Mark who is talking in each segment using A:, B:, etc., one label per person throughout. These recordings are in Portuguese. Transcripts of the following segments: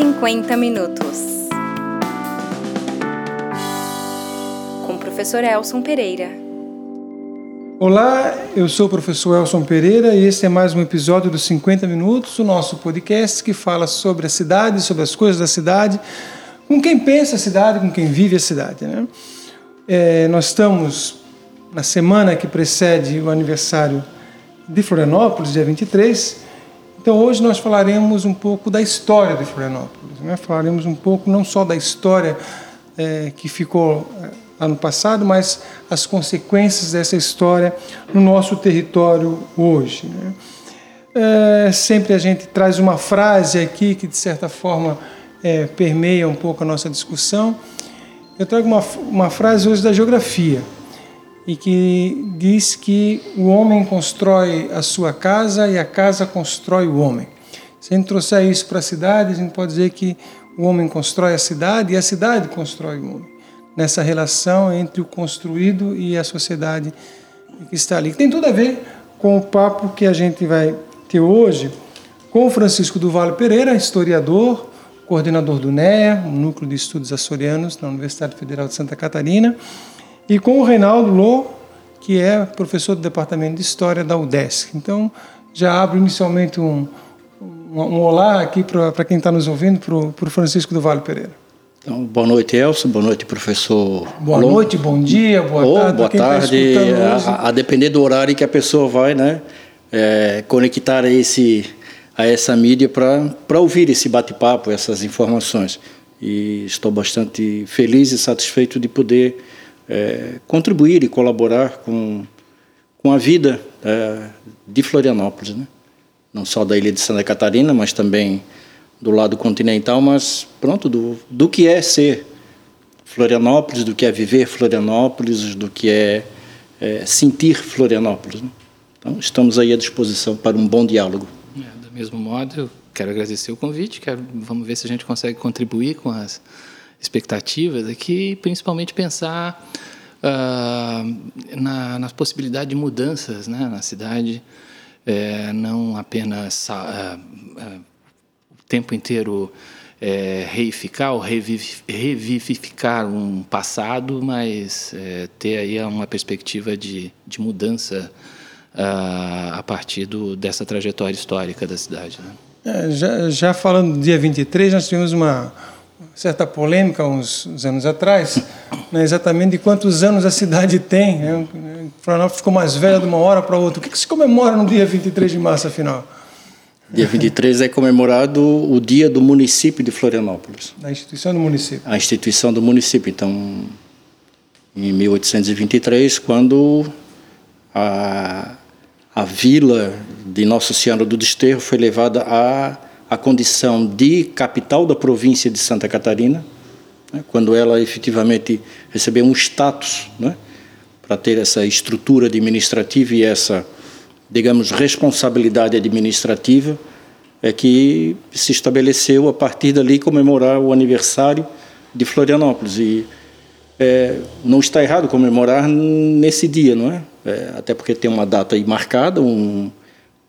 A: 50 minutos. Com o professor Elson Pereira.
B: Olá, eu sou o professor Elson Pereira e este é mais um episódio dos 50 Minutos, o nosso podcast que fala sobre a cidade, sobre as coisas da cidade, com quem pensa a cidade, com quem vive a cidade. Né? É, nós estamos na semana que precede o aniversário de Florianópolis, dia 23, então hoje nós falaremos um pouco da história de Florianópolis. Né? Falaremos um pouco não só da história é, que ficou é, ano passado, mas as consequências dessa história no nosso território hoje. Né? É, sempre a gente traz uma frase aqui que de certa forma é, permeia um pouco a nossa discussão. Eu trago uma, uma frase hoje da geografia e que diz que o homem constrói a sua casa e a casa constrói o homem. Se a gente trouxer isso para a cidade, a gente pode dizer que o homem constrói a cidade e a cidade constrói o homem. Nessa relação entre o construído e a sociedade que está ali. Tem tudo a ver com o papo que a gente vai ter hoje com Francisco do Vale Pereira, historiador, coordenador do NEA, o Núcleo de Estudos Açorianos na Universidade Federal de Santa Catarina, e com o Reinaldo Lô, que é professor do Departamento de História da UDESC. Então, já abro inicialmente um, um, um olá aqui para quem está nos ouvindo, para o Francisco do Vale Pereira.
C: Então, boa noite, Elson. Boa noite, professor.
B: Boa Lô. noite, bom dia, boa
C: oh,
B: tarde.
C: Boa tá tarde. Tá a, a, depender do horário que a pessoa vai, né, é, conectar a, esse, a essa mídia para ouvir esse bate-papo, essas informações. E estou bastante feliz e satisfeito de poder é, contribuir e colaborar com, com a vida é, de Florianópolis, né? não só da ilha de Santa Catarina, mas também do lado continental, mas pronto, do, do que é ser Florianópolis, do que é viver Florianópolis, do que é, é sentir Florianópolis. Né? Então, estamos aí à disposição para um bom diálogo.
D: É, do mesmo modo, eu quero agradecer o convite, quero, vamos ver se a gente consegue contribuir com as expectativas aqui, principalmente pensar uh, na, nas possibilidades de mudanças né, na cidade, é, não apenas uh, uh, o tempo inteiro é, reificar ou revivificar um passado, mas é, ter aí uma perspectiva de, de mudança a partir do, dessa trajetória histórica da cidade. Né?
B: É, já, já falando do dia 23, nós tivemos uma certa polêmica uns, uns anos atrás, né, exatamente de quantos anos a cidade tem. Né? Florianópolis ficou mais velha de uma hora para outra. O que, que se comemora no dia 23 de março, afinal?
C: Dia 23 é comemorado o dia do município de Florianópolis.
B: A instituição do município.
C: A instituição do município. Então, em 1823, quando a, a vila de Nossa Senhora do Desterro foi levada a a condição de capital da província de Santa Catarina, né, quando ela efetivamente recebeu um status né, para ter essa estrutura administrativa e essa, digamos, responsabilidade administrativa, é que se estabeleceu a partir dali comemorar o aniversário de Florianópolis. E é, não está errado comemorar nesse dia, não é? é? Até porque tem uma data aí marcada, um,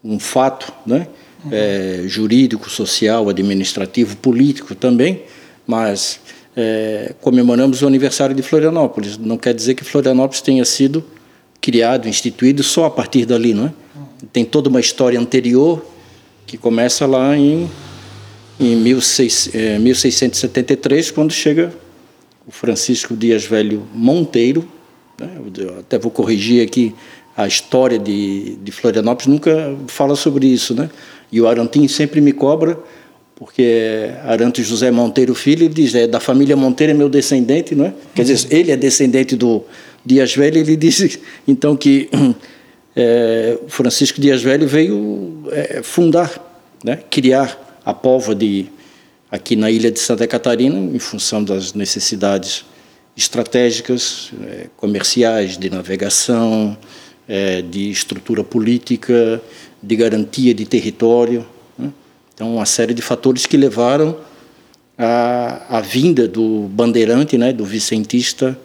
C: um fato, né? É, jurídico, social, administrativo, político também, mas é, comemoramos o aniversário de Florianópolis. Não quer dizer que Florianópolis tenha sido criado, instituído só a partir dali, não é? Tem toda uma história anterior que começa lá em, em 16, é, 1673, quando chega o Francisco Dias Velho Monteiro. Né? Até vou corrigir aqui a história de, de Florianópolis, nunca fala sobre isso, né? E o Arantim sempre me cobra, porque Arantes José Monteiro Filho, ele diz, é, da família Monteiro é meu descendente, não é? Quer dizer, ele é descendente do Dias Velho, ele disse, então, que é, Francisco Dias Velho veio é, fundar, né? criar a pova de, aqui na ilha de Santa Catarina, em função das necessidades estratégicas, é, comerciais, de navegação, é, de estrutura política, de garantia de território. Né? Então, uma série de fatores que levaram à, à vinda do bandeirante, né, do vicentista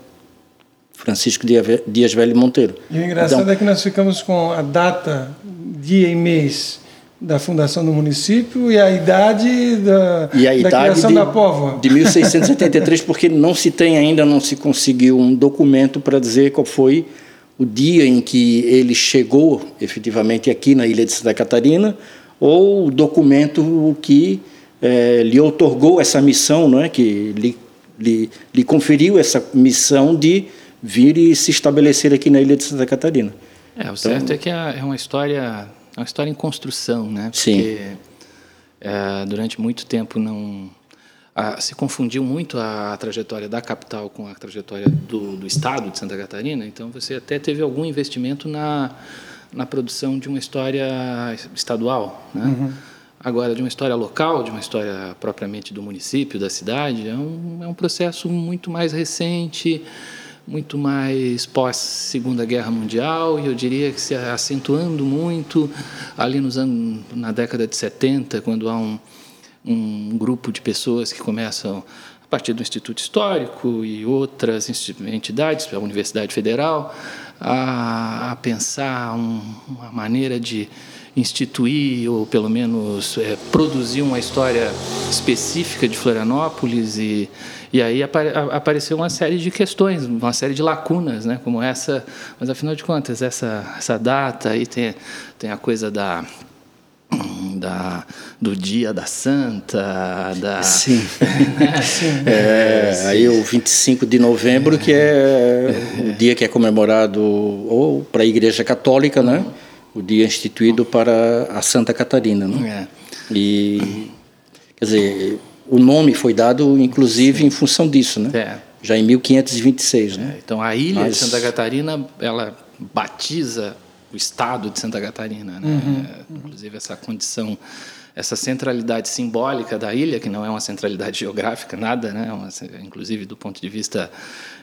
C: Francisco Dias Velho Monteiro.
B: E o engraçado então, é que nós ficamos com a data, dia e mês da fundação do município e a idade da,
C: e a
B: da
C: idade
B: criação
C: de,
B: da povoa.
C: De 1673, porque não se tem ainda, não se conseguiu um documento para dizer qual foi o dia em que ele chegou efetivamente aqui na ilha de Santa Catarina, ou o documento que é, lhe otorgou essa missão, não é? que lhe, lhe, lhe conferiu essa missão de vir e se estabelecer aqui na ilha de Santa Catarina.
D: É, o então, certo é que é uma história é uma história em construção, né?
C: Porque Sim.
D: É, durante muito tempo não a, se confundiu muito a, trajetória da capital com a trajetória do, do, estado de Santa Catarina. Então você até teve algum investimento na na produção de uma história estadual, né? Uhum. Agora, de uma história local, de uma história propriamente do município, da cidade, é um, é um processo muito mais recente, muito mais pós Segunda Guerra Mundial e eu diria que se acentuando muito ali nos anos na década de 70, quando há um, um grupo de pessoas que começam a partir do Instituto Histórico e outras entidades, a Universidade Federal, a, a pensar um, uma maneira de instituir ou pelo menos é, produzir uma história específica de Florianópolis e e aí apareceu uma série de questões, uma série de lacunas, né, como essa. Mas afinal de contas, essa, essa data aí tem, tem a coisa da da, do dia da Santa, da
C: sim, sim. É, aí o 25 de novembro que é o dia que é comemorado ou para a Igreja Católica, né? O dia instituído para a Santa Catarina, né? É. E quer dizer o nome foi dado, inclusive, em função disso, né?
D: É.
C: Já em 1526, né?
D: É, então, a ilha Mas... de Santa Catarina, ela batiza o estado de Santa Catarina, né? Uhum. Inclusive, essa condição essa centralidade simbólica da ilha, que não é uma centralidade geográfica, nada, né? Uma, inclusive do ponto de vista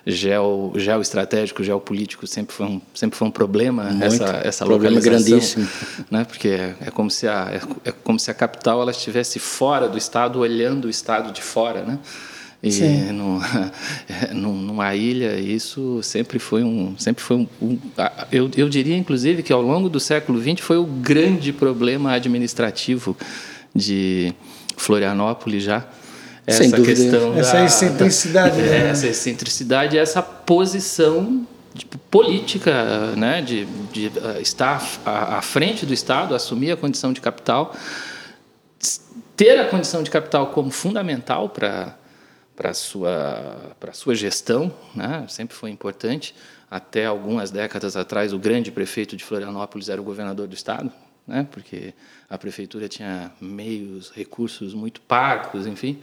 D: geo, geoestratégico, geopolítico, sempre foi um, sempre foi um problema
C: Muito,
D: essa, essa
C: problema grandíssimo.
D: Né? Porque é, é, como se a, é, é, como se a capital ela estivesse fora do Estado, olhando o Estado de fora, né? E no, numa ilha, isso sempre foi um. Sempre foi um, um, eu, eu diria, inclusive, que ao longo do século XX foi o grande problema administrativo de Florianópolis já.
C: Essa Sem questão
B: essa da, excentricidade. Da,
D: né? Essa excentricidade, essa posição de, política, né, de, de uh, estar à, à frente do Estado, assumir a condição de capital, ter a condição de capital como fundamental para para a sua, para sua gestão, né? sempre foi importante. Até algumas décadas atrás, o grande prefeito de Florianópolis era o governador do estado, né? porque a prefeitura tinha meios, recursos muito parcos, enfim.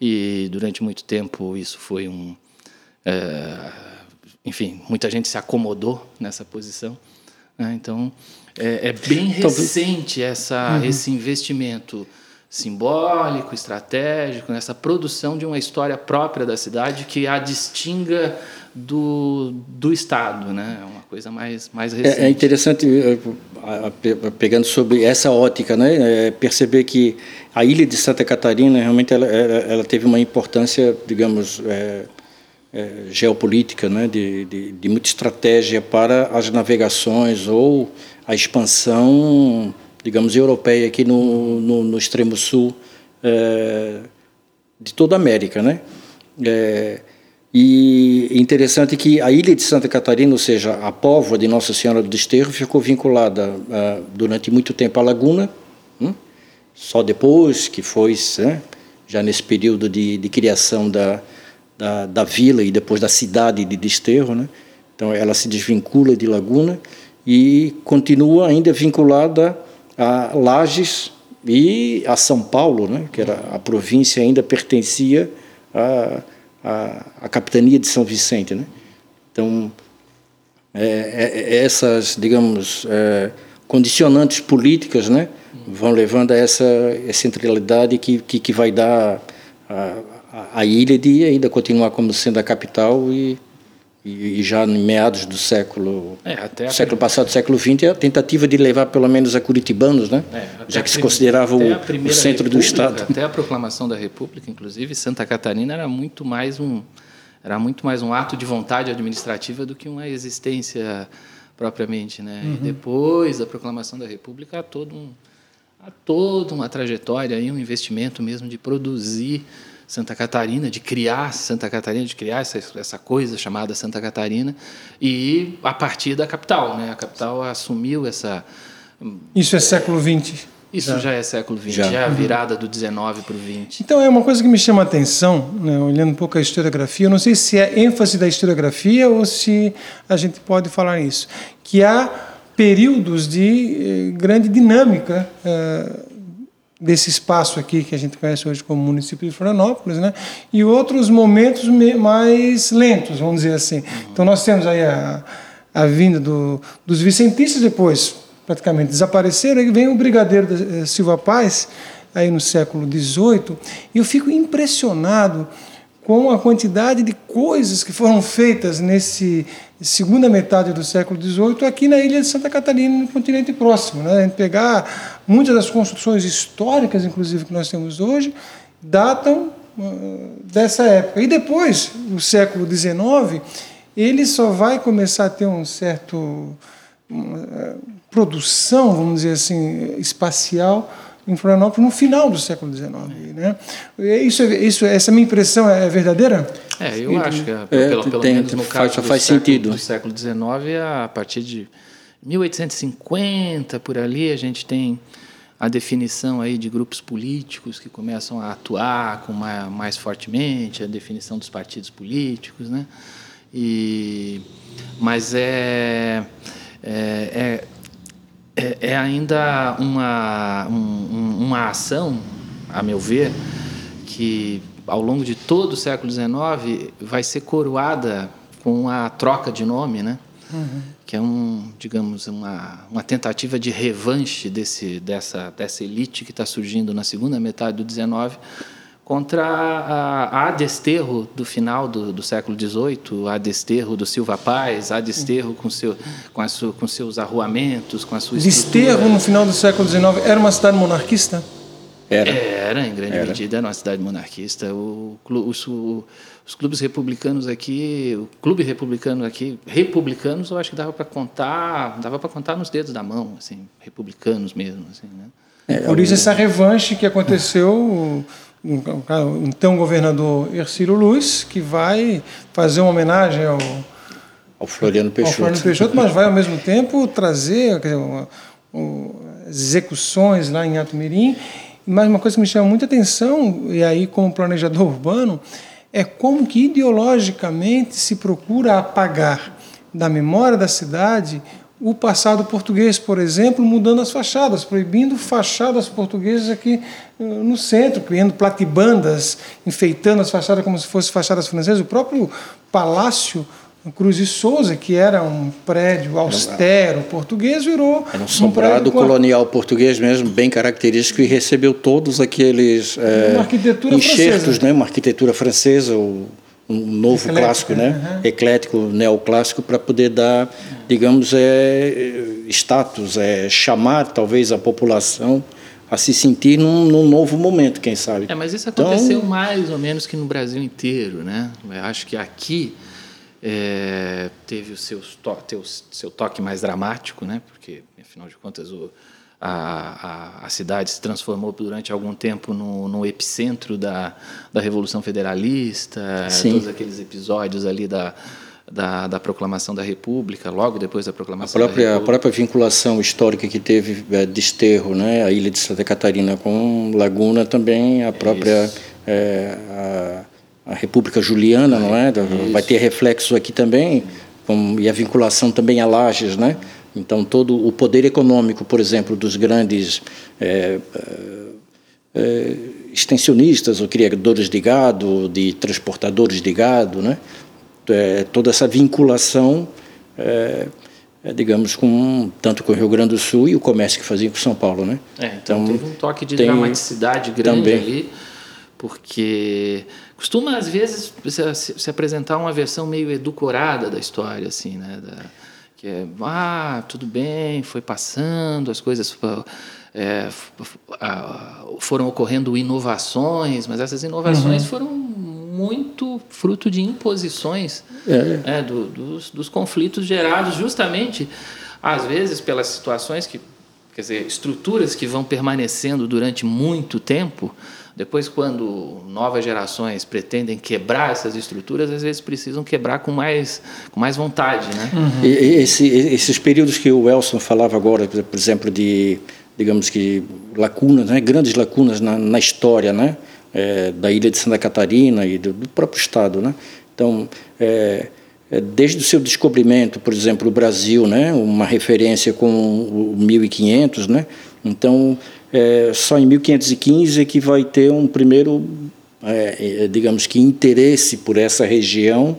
D: E durante muito tempo isso foi um. É, enfim, muita gente se acomodou nessa posição. Né? Então, é, é, bem recente essa, uhum. esse investimento simbólico, estratégico, nessa produção de uma história própria da cidade que a distinga do, do Estado, né? É uma coisa mais, mais recente.
C: É, é interessante, pegando sobre essa ótica, né? É perceber que a ilha de Santa Catarina realmente ela, ela teve uma importância, digamos, é, é, geopolítica, né? De, de, de muita estratégia para as navegações ou a expansão digamos, europeia aqui no, no, no extremo sul é, de toda a América, né? É, e interessante que a ilha de Santa Catarina, ou seja, a póvoa de Nossa Senhora do Desterro, ficou vinculada uh, durante muito tempo à laguna, hum? só depois que foi, né, já nesse período de, de criação da, da, da, vila e depois da cidade de Desterro, né? então ela se desvincula de laguna e continua ainda vinculada a Lages e a São Paulo, né, que era a província ainda pertencia à, à, à capitania de São Vicente, né? Então é, é, é essas, digamos, é, condicionantes políticas, né, vão levando a essa centralidade que, que, que vai dar a, a, a ilha de ainda continuar como sendo a capital e e, já em meados do século é, século passado, século XX, a tentativa de levar pelo menos a curitibanos, né? É, já que se considerava o, o, centro do estado.
D: Até a proclamação da República, inclusive, Santa Catarina era muito mais um era muito mais um ato de vontade administrativa do que uma existência propriamente, né? Uhum. E depois da proclamação da República, há todo um há toda uma trajetória e um investimento mesmo de produzir Santa Catarina, de criar Santa Catarina, de criar essa, essa coisa chamada Santa Catarina, e a partir da capital. Né? A capital assumiu essa.
B: Isso é século XX?
D: Isso já, já é século XX, já, já é a virada do 19 para o 20.
B: Então é uma coisa que me chama a atenção, né, olhando um pouco a historiografia, eu não sei se é ênfase da historiografia ou se a gente pode falar isso, que há períodos de eh, grande dinâmica eh, desse espaço aqui que a gente conhece hoje como município de Florianópolis, né? E outros momentos mais lentos, vamos dizer assim. Então nós temos aí a, a vinda do, dos vicentistas depois praticamente desapareceram, aí vem o brigadeiro eh, Silva Paz aí no século XVIII, e eu fico impressionado com a quantidade de coisas que foram feitas nesse segunda metade do século XVIII aqui na ilha de Santa Catarina, no continente próximo. Né? A gente pegar muitas das construções históricas, inclusive, que nós temos hoje, datam uh, dessa época. E depois, o século XIX, ele só vai começar a ter um certo uh, produção, vamos dizer assim, espacial em Florianópolis no final do século XIX. Né? Isso, isso, essa minha impressão é verdadeira?
D: É, eu acho que, é, pelo, pelo tem, menos no caso faz, faz do, sentido. do século XIX, a partir de 1850, por ali, a gente tem a definição aí de grupos políticos que começam a atuar com mais, mais fortemente, a definição dos partidos políticos, né? E, mas é, é, é é, é ainda uma, um, uma ação, a meu ver, que ao longo de todo o século XIX vai ser coroada com a troca de nome, né? Uhum. que é um, digamos, uma, uma tentativa de revanche desse, dessa, dessa elite que está surgindo na segunda metade do XIX contra a, a desterro do final do, do século XVIII, a desterro do Silva Paz, a desterro com, seu, com, a sua, com seus arruamentos, com a sua
B: Desterro no final do século XIX era uma cidade monarquista?
D: Era. Era, em grande era. medida, era uma cidade monarquista. O, os, os clubes republicanos aqui, o clube republicano aqui, republicanos, eu acho que dava para contar, dava para contar nos dedos da mão, assim, republicanos mesmo, assim, né?
B: É, Por isso essa revanche que aconteceu então governador Ercílio Luz, que vai fazer uma homenagem ao,
C: ao Floriano Peixoto. Ao Floriano
B: Peixoto, mas vai ao mesmo tempo trazer dizer, uma, uma, execuções lá em Atumirim. Mas uma coisa que me chama muita atenção, e aí como planejador urbano, é como que ideologicamente se procura apagar da memória da cidade o passado português, por exemplo, mudando as fachadas, proibindo fachadas portuguesas aqui eh, no centro, criando platibandas, enfeitando as fachadas como se fossem fachadas francesas. O próprio Palácio Cruz e Souza, que era um prédio austero português, virou.
C: Era um sobrado um colonial português mesmo, bem característico, e recebeu todos aqueles é, enxertos, francesa. né? uma arquitetura francesa. O um novo clássico, né? Uhum. Eclético, neoclássico, para poder dar, digamos, é, status, é, chamar talvez a população a se sentir num, num, novo momento, quem sabe.
D: É, mas isso aconteceu então, mais ou menos que no Brasil inteiro, né? Eu acho que aqui é, teve o seu, to, seu toque mais dramático, né? Porque, afinal de contas, o, a, a, a, cidade se transformou durante algum tempo no, no epicentro da, da Revolução Federalista, Sim. todos aqueles episódios ali da, da, da, proclamação da República, logo depois da proclamação
C: a própria,
D: da
C: República. A própria vinculação histórica que teve é, Desterro, né, a ilha de Santa Catarina com Laguna também, a própria é, a, a, República Juliana, não é? Isso. Vai ter reflexo aqui também, com, e a vinculação também a Lages, né? Então, todo o poder econômico, por exemplo, dos grandes é, é, é, extensionistas ou criadores de gado, de transportadores de gado, né? É, toda essa vinculação, é, é, digamos, com, tanto com o Rio Grande do Sul e o comércio que fazia com São Paulo. Né?
D: então, então, teve um toque de dramaticidade grande também. ali, porque costuma, às vezes, se, se, apresentar uma versão meio edulcorada da história, assim, né? Da, que é, ah, tudo bem, foi passando, as coisas é, foram ocorrendo inovações, mas essas inovações uhum. foram muito fruto de imposições é. É, do, dos, dos conflitos gerados justamente, às vezes, pelas situações que quer dizer, estruturas que vão permanecendo durante muito tempo. Depois, quando novas gerações pretendem quebrar essas estruturas, às vezes precisam quebrar com mais, com mais vontade, né?
C: Uhum. E, esse, esses períodos que o Elson falava agora, por exemplo, de digamos que lacunas, né? grandes lacunas na, na história, né? É, da ilha de Santa Catarina e do, do próprio estado, né? Então, é, desde o seu descobrimento, por exemplo, o Brasil, né, uma referência com o 1500, né? Então, é, só em 1515 é que vai ter um primeiro, é, é, digamos que interesse por essa região,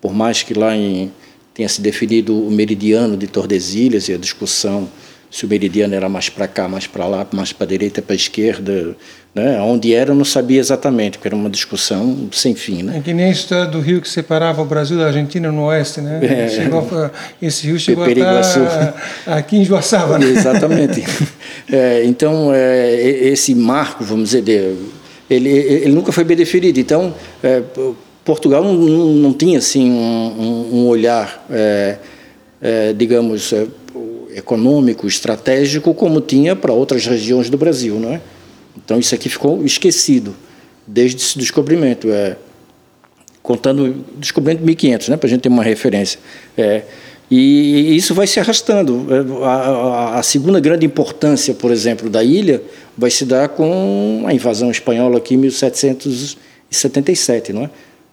C: por mais que lá em, tenha se definido o meridiano de Tordesilhas e a discussão se o meridiano era mais para cá, mais para lá, mais para a direita, para a esquerda, né? onde era eu não sabia exatamente, porque era uma discussão sem fim. Né?
B: É que nem a história do rio que separava o Brasil da Argentina no oeste, né? É, esse rio chegou a estar aqui em Joaçaba.
C: Né? Exatamente. é, então, é, esse marco, vamos dizer, ele, ele nunca foi bem definido. Então, é, Portugal não, não, tinha assim um, um olhar, é, é, digamos econômico, estratégico, como tinha para outras regiões do Brasil, não é? Então isso aqui ficou esquecido desde esse descobrimento, é, contando descobrimento de 1500, né, para a gente ter uma referência. É, e isso vai se arrastando. É, a, segunda grande importância, por exemplo, da ilha vai se dar com a invasão espanhola aqui em 1777, não é?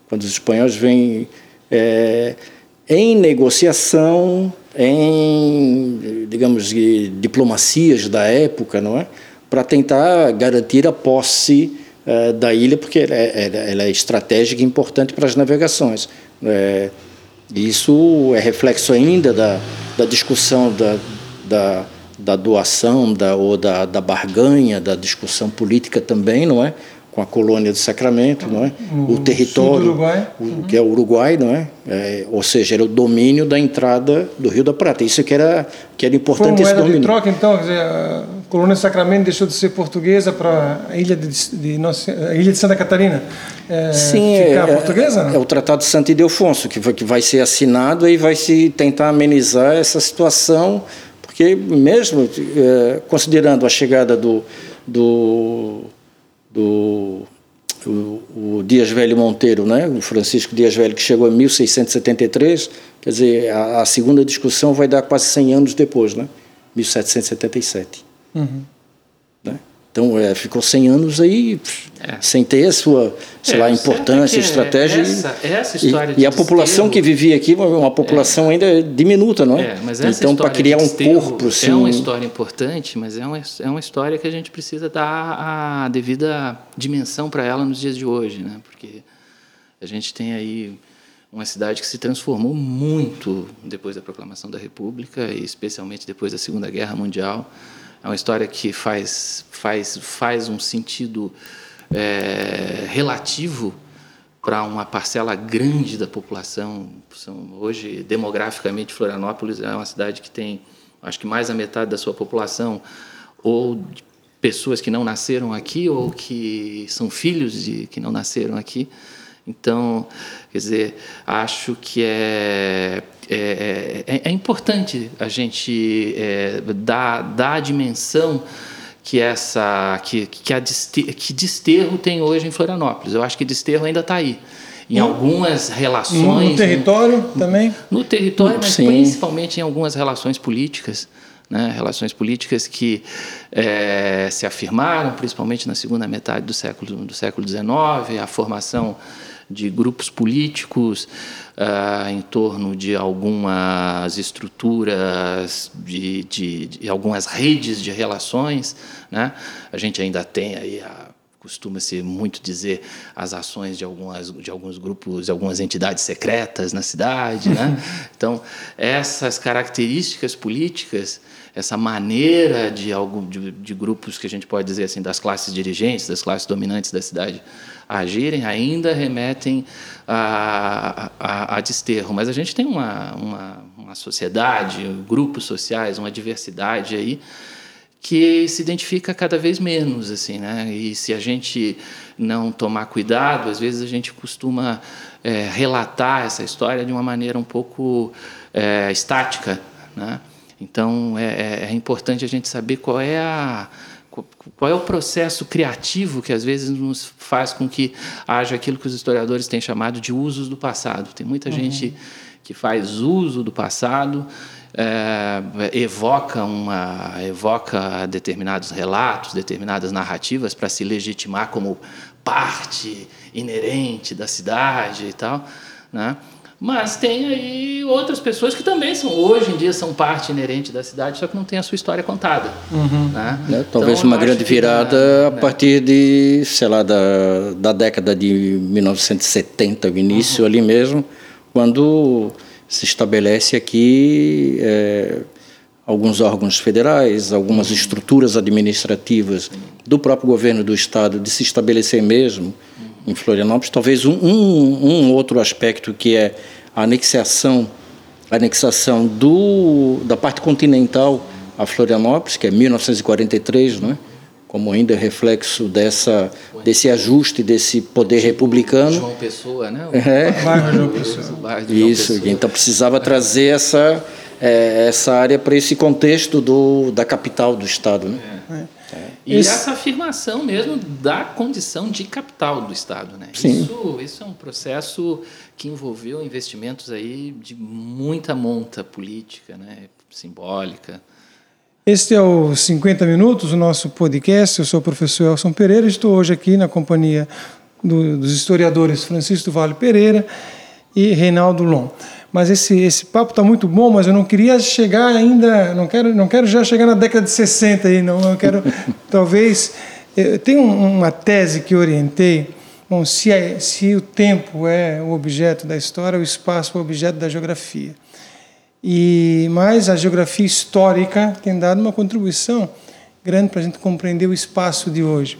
C: Quando os espanhóis vêm é, em negociação em, digamos, diplomacias da época, não é? Para tentar garantir a posse uh, da ilha, porque ela é, ela é, estratégica e importante para as navegações. É, isso é reflexo ainda da, da discussão da, da, da doação da, ou da, da barganha, da discussão política também, não é? Com a colônia do Sacramento, não é? o território,
B: Uruguai.
C: O, que é o Uruguai, não é? é? Ou seja, era o domínio da entrada do Rio da Prata. Isso que era que era importante
B: Foi
C: esse domínio.
B: de troca, então, dizer, a colônia do Sacramento deixou de ser portuguesa para a ilha de, de, nossa, a ilha de Santa Catarina
C: é, Sim, ficar é, portuguesa. Não? É o Tratado de Santo Ildefonso que vai, que vai ser assinado e vai se tentar amenizar essa situação, porque mesmo é, considerando a chegada do, do do o, o, Dias Velho Monteiro, né? o Francisco Dias Velho, que chegou em 1673, quer dizer, a, a segunda discussão vai dar quase 100 anos depois, né? 1777. Uhum. Então, é, ficou 100 anos aí é. sem ter a sua, sei é, lá, importância, estratégia.
D: Essa, essa história
C: e, e a população que vivia aqui, uma população é. ainda diminuta, não é? então, para criar um corpo...
D: Assim, é uma história importante, mas é uma, é uma história que a gente precisa dar a devida dimensão para ela nos dias de hoje, né? Porque a gente tem aí uma cidade que se transformou muito depois da proclamação da República e especialmente depois da Segunda Guerra Mundial. É uma história que faz, faz, faz um sentido é, relativo para uma parcela grande da população. São, hoje, demograficamente, Florianópolis é uma cidade que tem, acho que mais da metade da sua população ou pessoas que não nasceram aqui ou que são filhos de que não nasceram aqui. Então, quer dizer, acho que é, é, é, é importante a gente é, dar, dar a dimensão que essa que, que, a desterro, que desterro tem hoje em Florianópolis. Eu acho que desterro ainda está aí. Em algumas relações.
B: No território no, também?
D: No território, mas Sim. principalmente em algumas relações políticas. Né, relações políticas que é, se afirmaram, principalmente na segunda metade do século do século XIX, a formação de grupos políticos uh, em torno de algumas estruturas, de, de, de, algumas redes de relações. Né? A gente ainda tem aí a costuma-se muito dizer as ações de algumas de alguns grupos, de algumas entidades secretas na cidade, né? Então essas características políticas, essa maneira de algum de, de, grupos que a gente pode dizer assim das classes dirigentes, das classes dominantes da cidade agirem, ainda remetem a, a, a desterro. Mas a gente tem uma, uma, uma sociedade, grupos sociais, uma diversidade aí que se identifica cada vez menos assim né e se a gente não tomar cuidado às vezes a gente costuma é, relatar essa história de uma maneira um pouco é, estática né Então é, é, é importante a gente saber qual é a qual é o processo criativo que às vezes nos faz com que haja aquilo que os historiadores têm chamado de usos do passado. Tem muita uhum. gente que faz uso do passado, é, evoca, uma, evoca determinados relatos, determinadas narrativas para se legitimar como parte inerente da cidade e tal, né? Mas tem aí outras pessoas que também são, hoje em dia, são parte inerente da cidade, só que não tem a sua história contada.
C: Uhum. Né? É, talvez então, uma grande virada a né? partir de, sei lá, da, da década de 1970, o início uhum. ali mesmo, quando se estabelece aqui é, alguns órgãos federais, algumas uhum. estruturas administrativas do próprio governo do estado de se estabelecer mesmo em Florianópolis. Talvez um, um, um outro aspecto que é a anexação, a anexação do, da parte continental a Florianópolis, que é 1943, não é? como ainda reflexo dessa, desse ajuste desse poder republicano.
D: João Pessoa, né? O
C: é. João Pessoa. Isso, então precisava trazer essa, é, essa área para esse contexto do, da capital do Estado. Né? É.
D: E Esse... essa afirmação mesmo da condição de capital do Estado. Né?
C: Sim.
D: Isso, isso é um processo que envolveu investimentos aí de muita monta política, né? simbólica.
B: Este é o 50 Minutos, o nosso podcast. Eu sou o professor Elson Pereira, estou hoje aqui na companhia do, dos historiadores Francisco Vale Pereira e Reinaldo Lom mas esse, esse papo está muito bom, mas eu não queria chegar ainda, não quero, não quero já chegar na década de 60 aí, não, eu quero talvez, tem uma tese que orientei, bom, se, é, se o tempo é o objeto da história, o espaço é o objeto da geografia. E mais a geografia histórica tem dado uma contribuição grande para a gente compreender o espaço de hoje.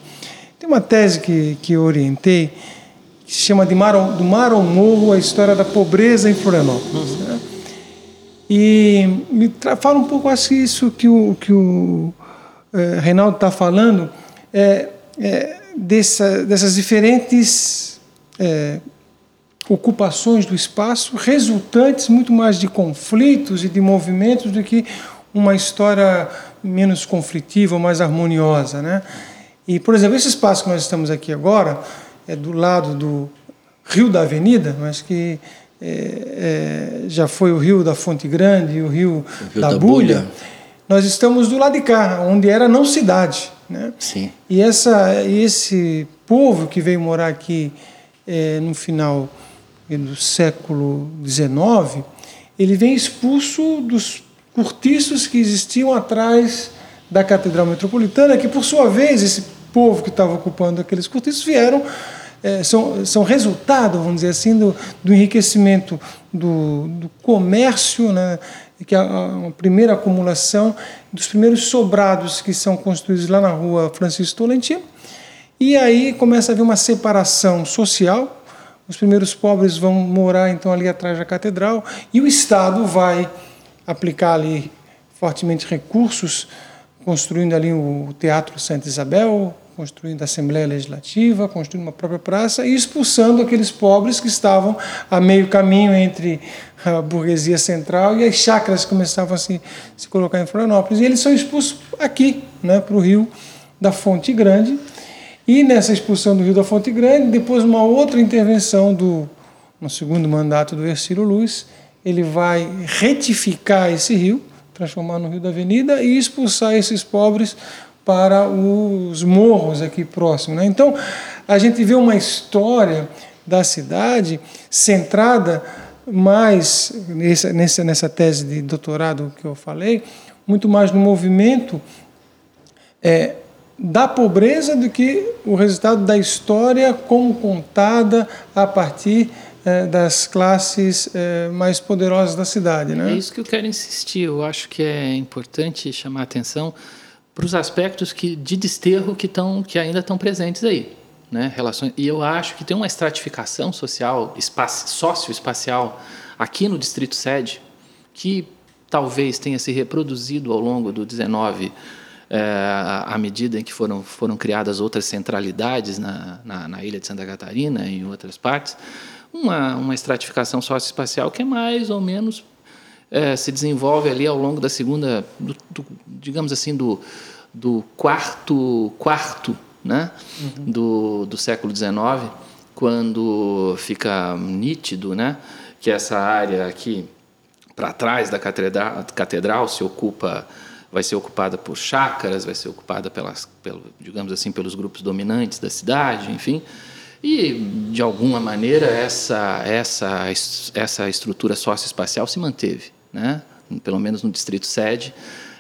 B: Tem uma tese que, que eu orientei, que se chama de Mar, do Mar ao Morro, a história da pobreza em Florianópolis. Uhum. Né? E me fala um pouco, acho que isso que o, que o é, Reinaldo está falando, é, é dessa, dessas diferentes é, ocupações do espaço, resultantes muito mais de conflitos e de movimentos do que uma história menos conflitiva, mais harmoniosa. Né? E, por exemplo, esse espaço que nós estamos aqui agora, é do lado do rio da Avenida, mas que é, é, já foi o rio da Fonte Grande e o rio, o rio da, da Bulha. Bulha. Nós estamos do lado de cá, onde era não cidade. Né?
C: Sim.
B: E essa, esse povo que veio morar aqui é, no final do século XIX, ele vem expulso dos cortiços que existiam atrás da Catedral Metropolitana, que por sua vez esse povo que estava ocupando aqueles cortiços vieram é, são, são resultado, vamos dizer assim, do, do enriquecimento do, do comércio, né, que é a, a, primeira acumulação dos primeiros sobrados que são construídos lá na rua Francisco Tolentino. E aí começa a haver uma separação social. Os primeiros pobres vão morar então ali atrás da catedral e o Estado vai aplicar ali fortemente recursos, construindo ali o Teatro Santa Isabel, construindo a Assembleia Legislativa, construindo uma própria praça e expulsando aqueles pobres que estavam a meio caminho entre a burguesia central e as chácaras começavam a se, se colocar em Florianópolis. E eles são expulsos aqui, né, para o rio da Fonte Grande. E nessa expulsão do rio da Fonte Grande, depois uma outra intervenção do no segundo mandato do Ercílio Luz, ele vai retificar esse rio, transformar no rio da Avenida e expulsar esses pobres para os morros aqui próximos. Né? Então, a gente vê uma história da cidade centrada mais nessa, nessa tese de doutorado que eu falei, muito mais no movimento é, da pobreza do que o resultado da história como contada a partir é, das classes é, mais poderosas da cidade. Né?
D: É isso que eu quero insistir. Eu acho que é importante chamar a atenção para os aspectos que, de desterro que, tão, que ainda estão presentes aí. Né? Relações, e eu acho que tem uma estratificação social, espaço, socioespacial, aqui no Distrito Sede, que talvez tenha se reproduzido ao longo do 19, é, à medida em que foram, foram criadas outras centralidades na, na, na ilha de Santa Catarina e em outras partes, uma, uma estratificação socioespacial que é mais ou menos é, se desenvolve ali ao longo da segunda, do, do, digamos assim, do, do quarto, quarto né? Uhum. do, do século XIX, quando fica nítido né? que essa área aqui para trás da catedral, catedral se ocupa vai ser ocupada por chácaras, vai ser ocupada pelas, pelo, digamos assim, pelos grupos dominantes da cidade, enfim. E, de alguma maneira, essa, essa, essa estrutura socioespacial se manteve, né? pelo menos no distrito sede.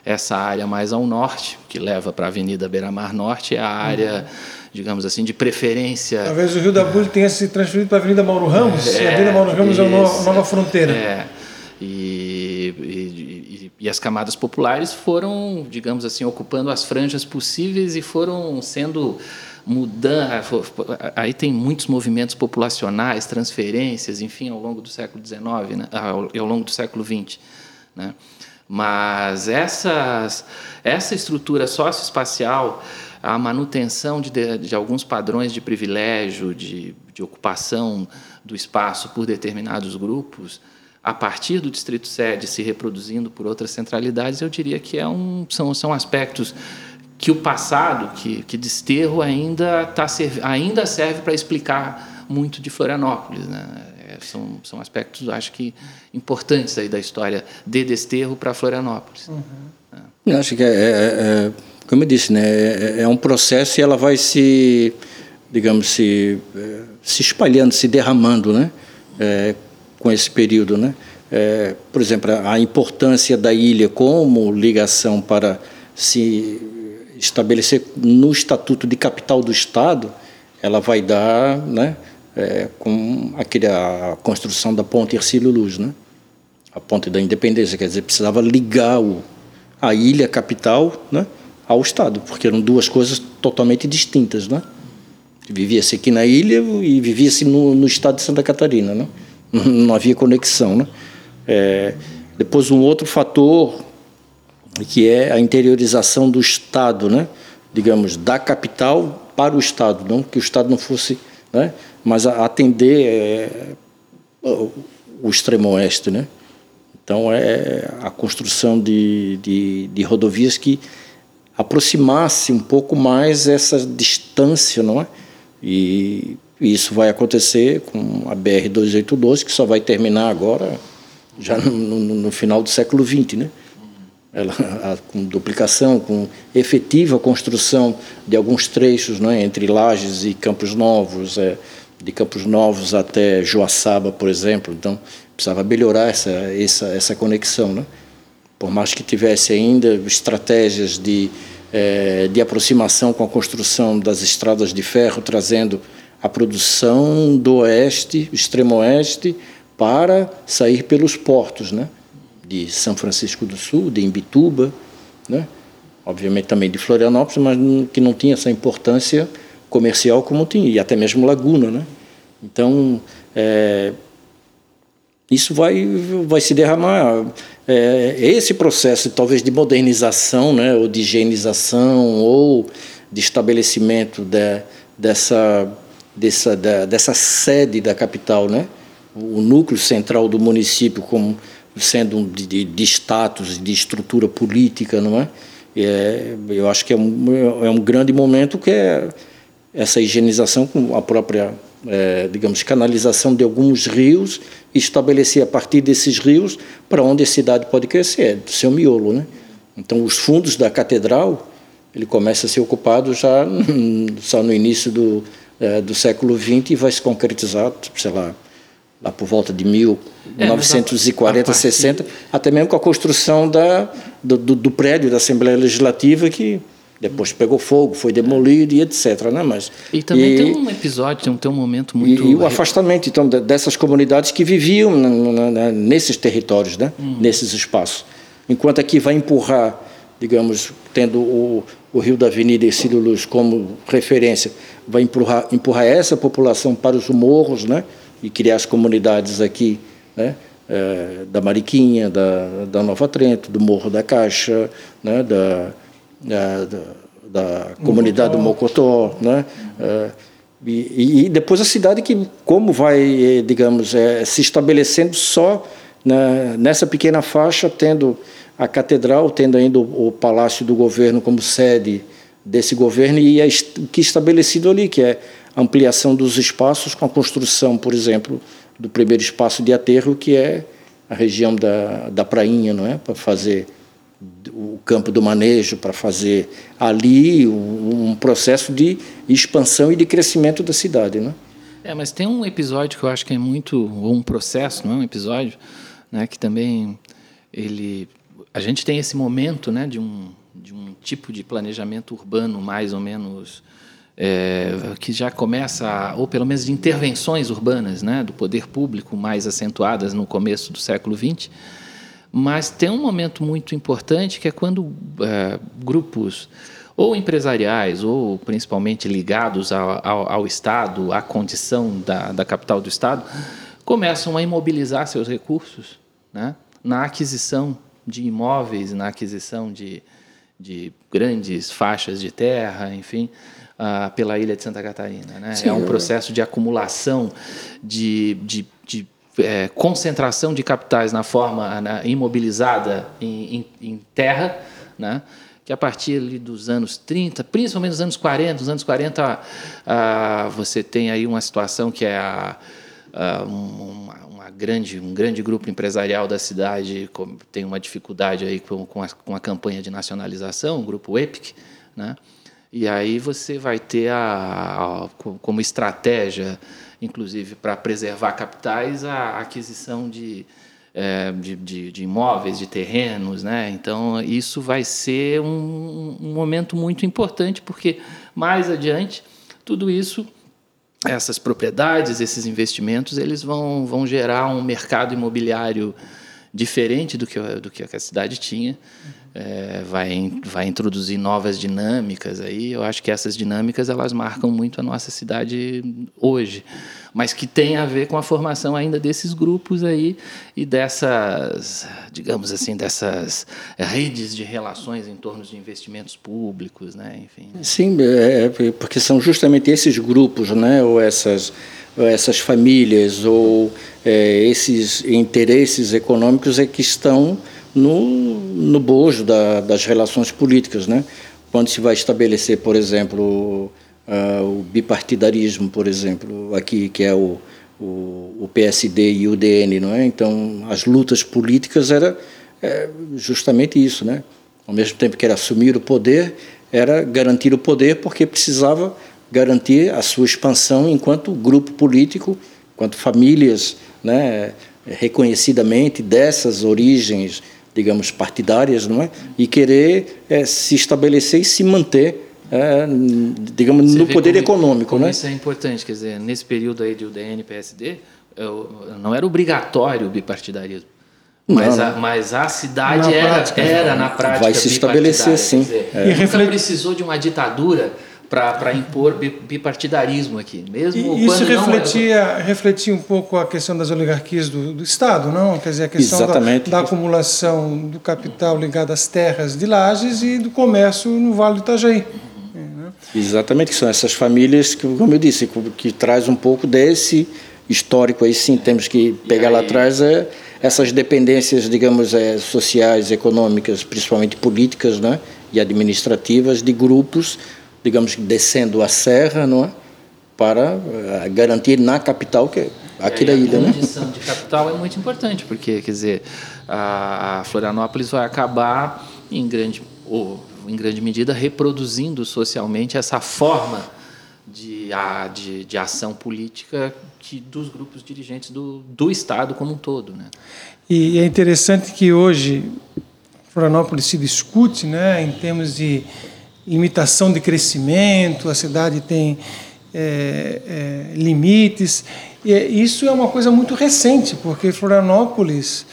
D: Essa área mais ao norte, que leva para a Avenida Beira-Mar Norte, é a área, digamos assim, de preferência.
B: Talvez o Rio da Bulli tenha se transferido para a Avenida Mauro Ramos, é, e a Avenida Mauro Ramos isso, é a nova fronteira.
D: É. E, e, e, as camadas populares foram, digamos assim, ocupando as franjas possíveis e foram sendo mudando. Aí tem muitos movimentos populacionais, transferências, enfim, ao longo do século XIX, né? ao, ao longo do século XX. Né? Mas essas, essa estrutura socioespacial, a manutenção de, de alguns padrões de privilégio, de, de ocupação do espaço por determinados grupos, a partir do distrito sede se reproduzindo por outras centralidades, eu diria que é um, são, são aspectos que o passado, que, que Desterro ainda, tá, ainda serve para explicar muito de Florianópolis. Né? É, são, são aspectos, acho que, importantes aí da história de Desterro para Florianópolis. Uhum.
C: É. Eu acho que, é, é, é, como eu disse, né, é, é, um processo e ela vai se, digamos, se, se espalhando, se derramando, né? com esse período, né? É, por exemplo, a importância da ilha como ligação para se estabelecer no estatuto de capital do Estado, ela vai dar, né, é, com aquele, a construção da ponte Ercílio Luz, né? a ponte da independência, quer dizer, precisava ligar o, a ilha capital né, ao Estado, porque eram duas coisas totalmente distintas. Né? Vivia-se aqui na ilha e vivia-se no, no estado de Santa Catarina. Né? não havia conexão. Né? É, depois, um outro fator que é a interiorização do Estado, né? digamos, da capital para o Estado, não que o Estado não fosse, né? mas atender é, o extremo oeste. Né? Então, é a construção de, de, de rodovias que aproximasse um pouco mais essa distância, não é? E isso vai acontecer com a BR-282, que só vai terminar agora, já no, no, no final do século XX, né? Ela, a, com duplicação, com efetiva construção de alguns trechos né, entre Lages e Campos Novos, é, de Campos Novos até Joaçaba, por exemplo. Então, precisava melhorar essa, essa, essa conexão. Né? Por mais que tivesse ainda estratégias de, é, de aproximação com a construção das estradas de ferro, trazendo a produção do oeste, extremo oeste, para sair pelos portos, né? De São Francisco do Sul, de Imbituba, né? obviamente também de Florianópolis, mas que não tinha essa importância comercial como tinha, e até mesmo Laguna. Né? Então, é, isso vai, vai se derramar. É, esse processo, talvez, de modernização, né? ou de higienização, ou de estabelecimento de, dessa dessa, dessa sede da capital, né? o núcleo central do município como sendo de, de status, de estrutura política, não é? é eu acho que é um, é um grande momento que é essa higienização com a própria, é, digamos, canalização de alguns rios estabelecer a partir desses rios para onde a cidade pode crescer, é do seu miolo, né? Então, os fundos da catedral, ele começa a ser ocupado já só no início do, é, do século XX e vai se concretizar, sei lá, lá por volta de 1940, é, 60, até mesmo com a construção da, do, do, do, prédio da Assembleia Legislativa que depois pegou fogo, foi demolido e etc. Né? Mas,
D: e também e, tem um episódio, tem um momento muito...
C: E, e o afastamento então, dessas comunidades que viviam nesses territórios, né? Uhum. nesses espaços. Enquanto aqui vai empurrar, digamos, tendo o, o Rio da Avenida e Cílio Luz como referência, vai empurrar, empurrar essa população para os morros, né? E criar as comunidades aqui, né? É, da Mariquinha, da, da Nova Trento, do Morro da Caixa, né? Da, da, da, da comunidade do Mocotó, né? É, e, e, depois a cidade que como vai, digamos, é, se estabelecendo só na, nessa pequena faixa, tendo a catedral, tendo ainda o, o palácio do governo como sede desse governo e o que estabelecido ali, que é ampliação dos espaços com a construção, por exemplo, do primeiro espaço de aterro, que é a região da, da prainha, não é? Para fazer o campo do manejo, para fazer ali um, um, processo de expansão e de crescimento da cidade, não
D: é? É, mas tem um episódio que eu acho que é muito ou um processo, não é um episódio, né? Que também ele, a gente tem esse momento, né? De um de um tipo de planejamento urbano mais ou menos é, que já começa, ou pelo menos de intervenções urbanas né, do poder público mais acentuadas no começo do século XX. Mas tem um momento muito importante que é quando é, grupos ou empresariais, ou principalmente ligados ao, ao, ao Estado, à condição da, da, capital do Estado, começam a imobilizar seus recursos né, na aquisição de imóveis, na aquisição de, de grandes faixas de terra, enfim, uh, pela ilha de Santa Catarina. Né? é um processo de acumulação, de, de, de é, concentração de capitais na forma né, imobilizada em, em, em terra, né? que a partir dos anos 30, principalmente nos anos 40, nos anos 40 uh, ah, você tem aí uma situação que é a, uh, uma, uma, grande, um grande grupo empresarial da cidade tem uma dificuldade aí com, com, a, com a campanha de nacionalização, o grupo EPIC, né? E aí você vai ter a, a como estratégia, inclusive para preservar capitais, a aquisição de, é, de, de, de, imóveis, de terrenos, né? Então isso vai ser um, um momento muito importante porque mais adiante tudo isso essas propriedades, esses investimentos, eles vão, vão gerar um mercado imobiliário diferente do que, do que a cidade tinha é, vai, vai introduzir novas dinâmicas aí. Eu acho que essas dinâmicas elas marcam muito a nossa cidade hoje, mas que tem a ver com a formação ainda desses grupos aí e dessas, digamos assim, dessas redes de relações em torno de investimentos públicos, né? Enfim.
C: Sim, é, é porque são justamente esses grupos, né? Ou essas essas famílias ou é, esses interesses econômicos é que estão no, no bojo da, das relações políticas, né? Quando se vai estabelecer, por exemplo, uh, o bipartidarismo, por exemplo, aqui que é o, o, o, PSD e o DN, não é? Então, as lutas políticas era é, justamente isso, né? Ao mesmo tempo que era assumir o poder, era garantir o poder porque precisava garantir a sua expansão enquanto grupo político, enquanto famílias, né? Reconhecidamente dessas origens digamos, partidárias, não é? E querer é, se estabelecer e se manter, é, digamos, Você no poder como, econômico,
D: como
C: né?
D: Isso é importante, quer dizer, nesse período aí de UDN PSD, eu, não era obrigatório o bipartidarismo. Mas, não, a, mas a cidade na era, prática, era, na prática,
C: vai se estabelecer, sim.
D: Dizer, é. E nunca precisou de uma ditadura para impor bipartidarismo aqui, mesmo
B: e isso refletia era... refletia um pouco a questão das oligarquias do, do Estado, não? Quer dizer, a questão da, da, acumulação do capital ligado às terras de Lages e do comércio no Vale do Itajaí.
C: Uhum. Exatamente, que são essas famílias que, como eu disse, que, que traz um pouco desse histórico aí, sim, temos que pegar aí... lá atrás é, essas dependências, digamos, é, sociais, econômicas, principalmente políticas, né, e administrativas de grupos digamos, descendo a serra, não é? para uh, garantir na capital que aqui da ilha,
D: né? A condição de capital é muito importante, porque quer dizer, a, Florianópolis vai acabar em grande ou em grande medida reproduzindo socialmente essa forma de, a, de, de ação política que dos grupos dirigentes do, do Estado como um todo. Né?
B: E é interessante que hoje Florianópolis se discute né, em termos de imitação de crescimento, a cidade tem é, é, limites. E é, isso é uma coisa muito recente, porque Florianópolis,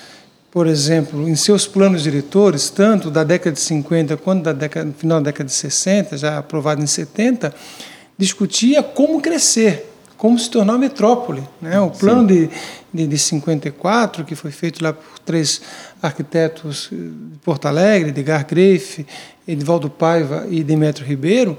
B: por exemplo, em seus planos diretores, tanto da década de 50 quanto da década, final da década de 60, já aprovado em 70, discutia como crescer, como se tornar uma metrópole. Né? O plano de, de, de 54, que foi feito lá por três arquitetos de Porto Alegre, Edgar Greif, Edivaldo Paiva e Demetrio Ribeiro,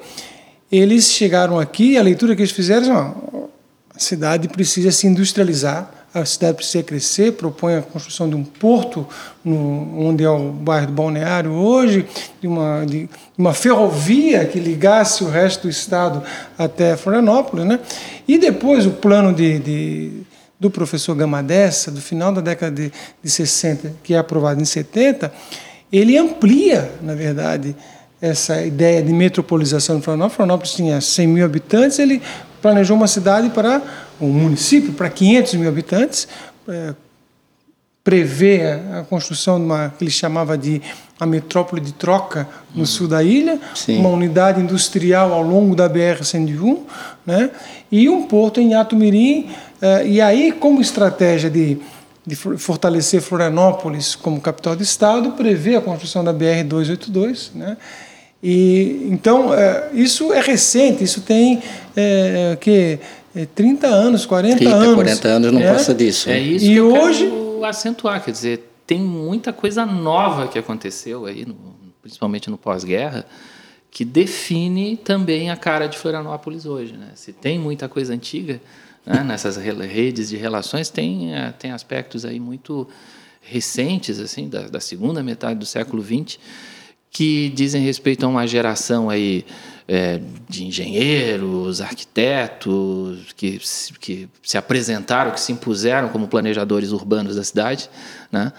B: eles chegaram aqui, a leitura que eles fizeram, ó, a cidade precisa se industrializar, a cidade precisa crescer, propõe a construção de um porto, no, onde é o bairro do Balneário hoje, de uma, de uma ferrovia que ligasse o resto do estado até Florianópolis. Né? E depois o plano de, de do professor Gamadessa, do final da década de, de 60, que é aprovado em 70, ele amplia, na verdade, essa ideia de metropolização de Florianópolis. Florianópolis tinha 100 mil habitantes, ele planejou uma cidade para um município para 500 mil habitantes, é, prevê a construção de uma que ele chamava de a metrópole de troca no sul da ilha, Sim. uma unidade industrial ao longo da BR-101, né? e um porto em Atumirim. É, e aí, como estratégia de, de fortalecer Florianópolis como capital do estado, prevê a construção da BR-282, né? E, então, é, isso é recente, isso tem é, que 30 anos, 40
C: 30,
B: anos.
C: 40 anos não é? passa disso.
D: É isso e que hoje... eu quero acentuar, quer dizer, tem muita coisa nova que aconteceu aí, no, principalmente no pós-guerra, que define também a cara de Florianópolis hoje. Né? Se tem muita coisa antiga né, nessas redes de relações, tem, é, tem aspectos aí muito recentes, assim, da, da segunda metade do século XX, que dizem respeito a uma geração aí é, de engenheiros, arquitetos, que, que se apresentaram, que se impuseram como planejadores urbanos da cidade, né?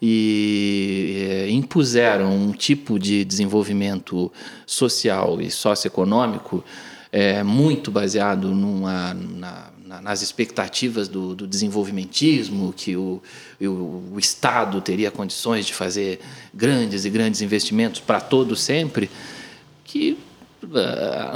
D: e é, impuseram um tipo de desenvolvimento social e socioeconômico é, muito baseado numa, na, nas expectativas do, do desenvolvimentismo, que o, o, o, Estado teria condições de fazer grandes e grandes investimentos para todo sempre, que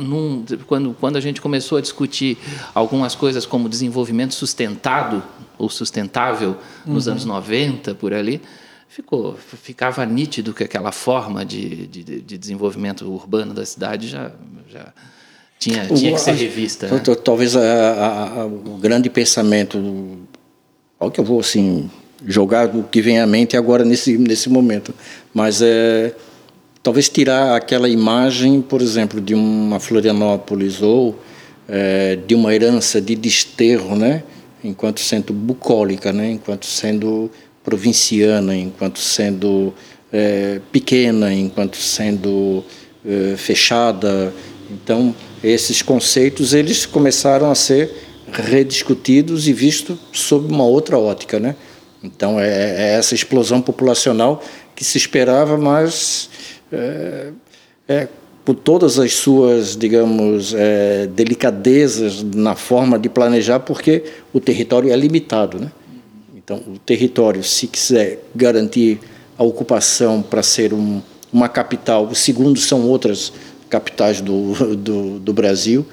D: num, quando, quando a gente começou a discutir algumas coisas como desenvolvimento sustentado ou sustentável nos uhum. anos 90, por ali, ficou, ficava nítido que aquela forma de, de, de desenvolvimento urbano da cidade já, já tinha, tinha que ser revista. Né?
C: Talvez a, a, a, o grande pensamento, ao que eu vou assim jogar o que vem à mente agora nesse nesse momento, mas é talvez tirar aquela imagem, por exemplo, de uma Florianópolis ou é, de uma herança de desterro, né, enquanto sendo bucólica, né, enquanto sendo provinciana, enquanto sendo é, pequena, enquanto sendo é, fechada. Então esses conceitos eles começaram a ser rediscutidos e vistos sob uma outra ótica, né? Então é, é essa explosão populacional que se esperava, mas é, é, por todas as suas, digamos, é, delicadezas na forma de planejar, porque o território é limitado, né? Então o território, se quiser garantir a ocupação para ser um, uma capital, o segundo são outras capitais do, do, do Brasil,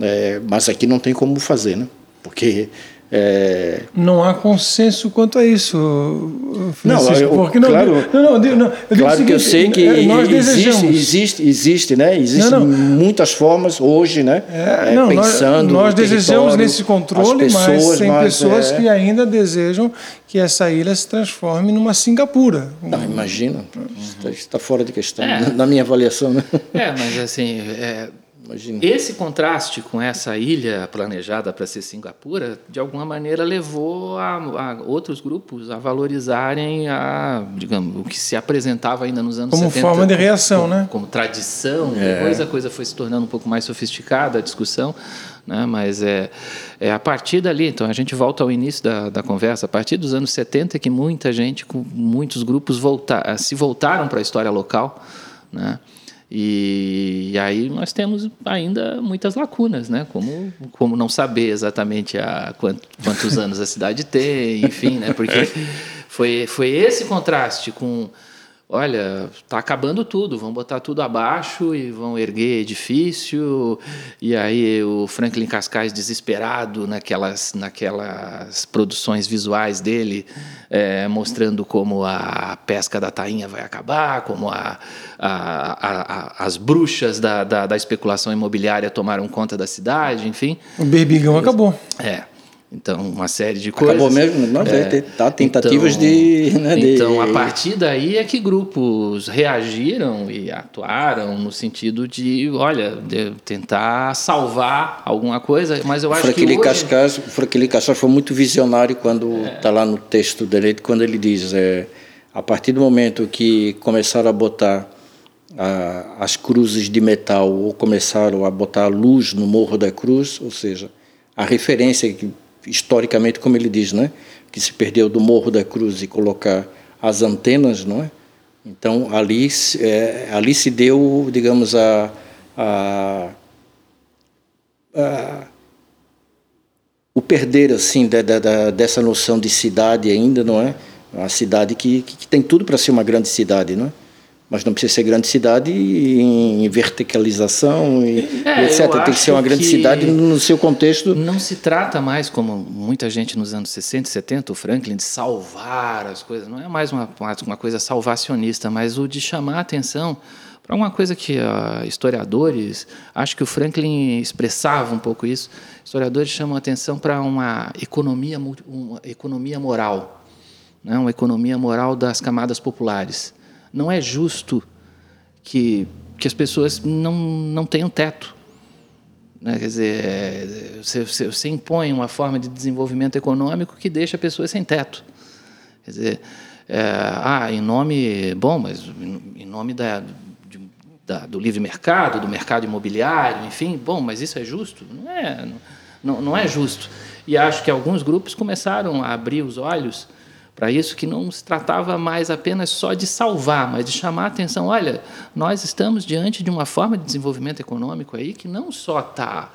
C: é, mas aqui não tem como fazer, né? Porque é...
B: Não há consenso quanto a isso,
C: Francisco. Não, eu, porque não, claro, não, não, não, não eu claro seguinte, que eu sei que é, existe, existe, existe, né? Existem não, não. muitas formas hoje, né?
B: É, não, pensando. Nós, nós desejamos nesse controle, pessoas, mas tem mas pessoas é... que ainda desejam que essa ilha se transforme numa Singapura.
C: Não, imagina, uhum. está fora de questão é. na minha avaliação. Né?
D: É, mas assim, é, Imagina. Esse contraste com essa ilha planejada para ser Singapura, de alguma maneira levou a, a, outros grupos a valorizarem a, digamos, o que se apresentava ainda nos anos
B: como
D: 70.
B: Como forma de reação,
D: como,
B: né?
D: Como tradição. É. Depois a coisa foi se tornando um pouco mais sofisticada, a discussão. Né? Mas é, é a partir dali, então a gente volta ao início da, da conversa, a partir dos anos 70 que muita gente, com muitos grupos voltar, se voltaram para a história local, né? E, e, aí nós temos ainda muitas lacunas, né? Como, como não saber exatamente a quantos, quantos anos a cidade tem, enfim, né? Porque foi, foi esse contraste com olha, está acabando tudo, vão botar tudo abaixo e vão erguer edifício. E aí o Franklin Cascais desesperado naquelas, naquelas produções visuais dele, é, mostrando como a pesca da tainha vai acabar, como a, a, a, as bruxas da, da, da, especulação imobiliária tomaram conta da cidade, enfim.
B: O berbigão acabou.
D: É. Então, uma série de coisas.
C: Acabou mesmo? Não, é, tá, tentativas
D: então,
C: de, né, de.
D: Então, a partir daí é que grupos reagiram e atuaram no sentido de, olha, de tentar salvar alguma coisa, mas eu acho
C: Fraquili
D: que. Hoje...
C: Cascais, o Fraquili Cascais foi muito visionário quando está é. lá no texto dele, quando ele diz: é, a partir do momento que começaram a botar a, as cruzes de metal ou começaram a botar a luz no Morro da Cruz, ou seja, a referência que historicamente, como ele diz, né, que se perdeu do Morro da Cruz e colocar as antenas, não é? Então ali, é, ali se deu, digamos, a, a, a o perder assim da, da, dessa noção de cidade ainda, não é? A cidade que, que tem tudo para ser uma grande cidade, não é? Mas não precisa ser grande cidade em verticalização e, é, etc. Tem que ser uma grande cidade no seu contexto.
D: Não se trata mais, como muita gente nos anos 60 e 70, o Franklin, de salvar as coisas. Não é mais uma, uma coisa salvacionista, mas o de chamar a atenção para uma coisa que uh, historiadores, acho que o Franklin expressava um pouco isso, historiadores chamam a atenção para uma economia, uma economia moral, né? uma economia moral das camadas populares não é justo que, que as pessoas não, não tenham teto. Né? Quer dizer, você, você, você, impõe uma forma de desenvolvimento econômico que deixa pessoas sem teto. Quer dizer, é, ah, em nome. Bom, mas em nome da, de, da, do livre mercado, do mercado imobiliário, enfim, bom, mas isso é justo? Não é, não, não é justo. E acho que alguns grupos começaram a abrir os olhos para isso que não se tratava mais apenas só de salvar, mas de chamar a atenção. Olha, nós estamos diante de uma forma de desenvolvimento econômico aí que não só tá,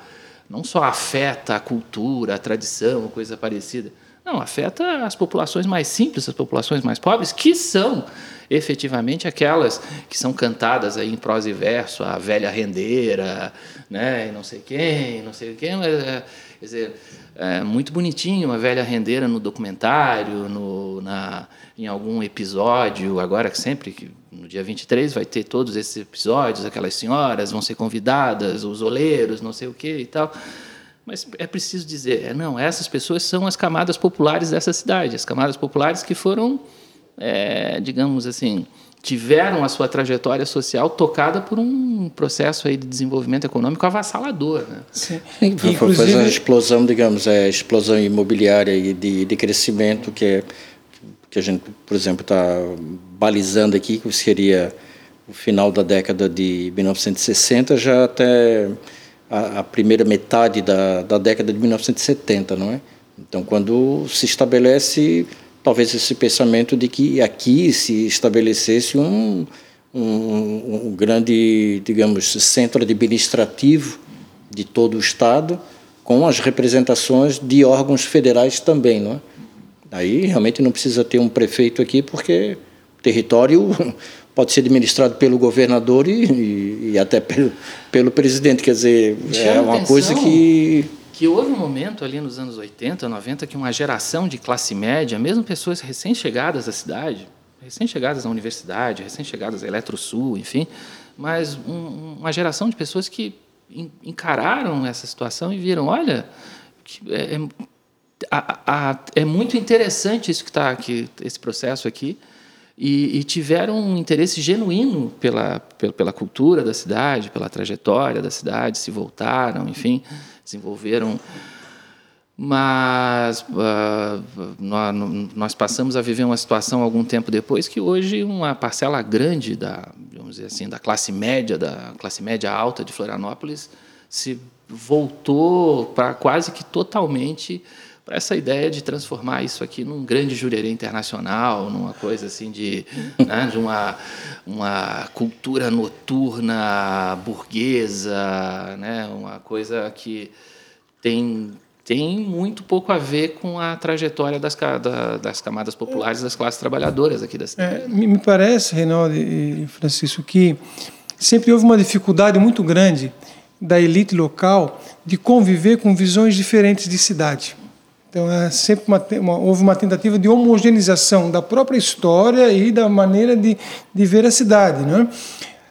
D: não só afeta a cultura, a tradição, coisa parecida. Não, afeta as populações mais simples, as populações mais pobres, que são efetivamente aquelas que são cantadas aí em prosa e verso, a velha rendeira, né, e não sei quem, não sei quem, mas, é, quer dizer, é, muito bonitinho, uma velha rendeira no documentário, no, na, em algum episódio, agora que sempre, no dia 23, vai ter todos esses episódios, aquelas senhoras vão ser convidadas, os oleiros, não sei o que e tal. Mas é preciso dizer, é, não, essas pessoas são as camadas populares dessa cidade, as camadas populares que foram, é, digamos assim, tiveram a sua trajetória social tocada por um processo aí de desenvolvimento econômico avassalador. Né?
C: Sim. Inclusive... Foi a explosão, digamos, é, a explosão imobiliária e de, de crescimento que, é, que a gente, por exemplo, está balizando aqui, que seria o final da década de 1960, já até a, a primeira metade da, da década de 1970, não é? Então, quando se estabelece talvez esse pensamento de que aqui se estabelecesse um, um, um grande, digamos, centro administrativo de todo o Estado, com as representações de órgãos federais também, não é? Aí realmente não precisa ter um prefeito aqui, porque o território pode ser administrado pelo governador e, e, e até pelo, pelo presidente. Quer dizer, é uma coisa que
D: que houve um momento ali nos anos 80, 90, que uma geração de classe média, mesmo pessoas recém-chegadas à cidade, recém-chegadas à universidade, recém-chegadas à Eletrosul, enfim, mas um, uma geração de pessoas que encararam essa situação e viram, olha, é, é, a, a, é muito interessante isso que está aqui, esse processo aqui, e, e, tiveram um interesse genuíno pela, pela, pela cultura da cidade, pela trajetória da cidade, se voltaram, enfim desenvolveram. Mas uh, nós passamos a viver uma situação algum tempo depois que hoje uma parcela grande da, vamos dizer assim, da classe média, da classe média alta de Florianópolis se voltou para quase que totalmente para essa ideia de transformar isso aqui num grande jurerê internacional, numa coisa assim de, né, de uma, uma cultura noturna burguesa, né, uma coisa que tem tem muito pouco a ver com a trajetória das, da, das camadas populares, das classes trabalhadoras aqui da cidade.
B: É, me parece, Reinaldo e Francisco, que sempre houve uma dificuldade muito grande da elite local de conviver com visões diferentes de cidade. Então, é sempre uma, uma, houve uma tentativa de homogeneização da própria história e da maneira de, de ver a cidade. Né?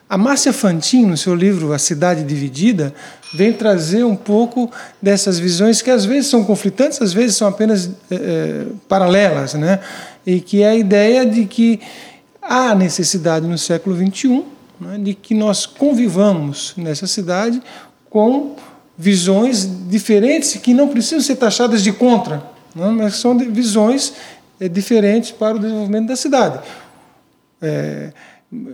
B: A Márcia Fantin, no seu livro A Cidade Dividida, vem trazer um pouco dessas visões que às vezes são conflitantes, às vezes são apenas é, paralelas, né? e que é a ideia de que há necessidade no século XXI né, de que nós convivamos nessa cidade com visões diferentes que não precisam ser taxadas de contra, né, mas são visões é, diferentes para o desenvolvimento da cidade. É,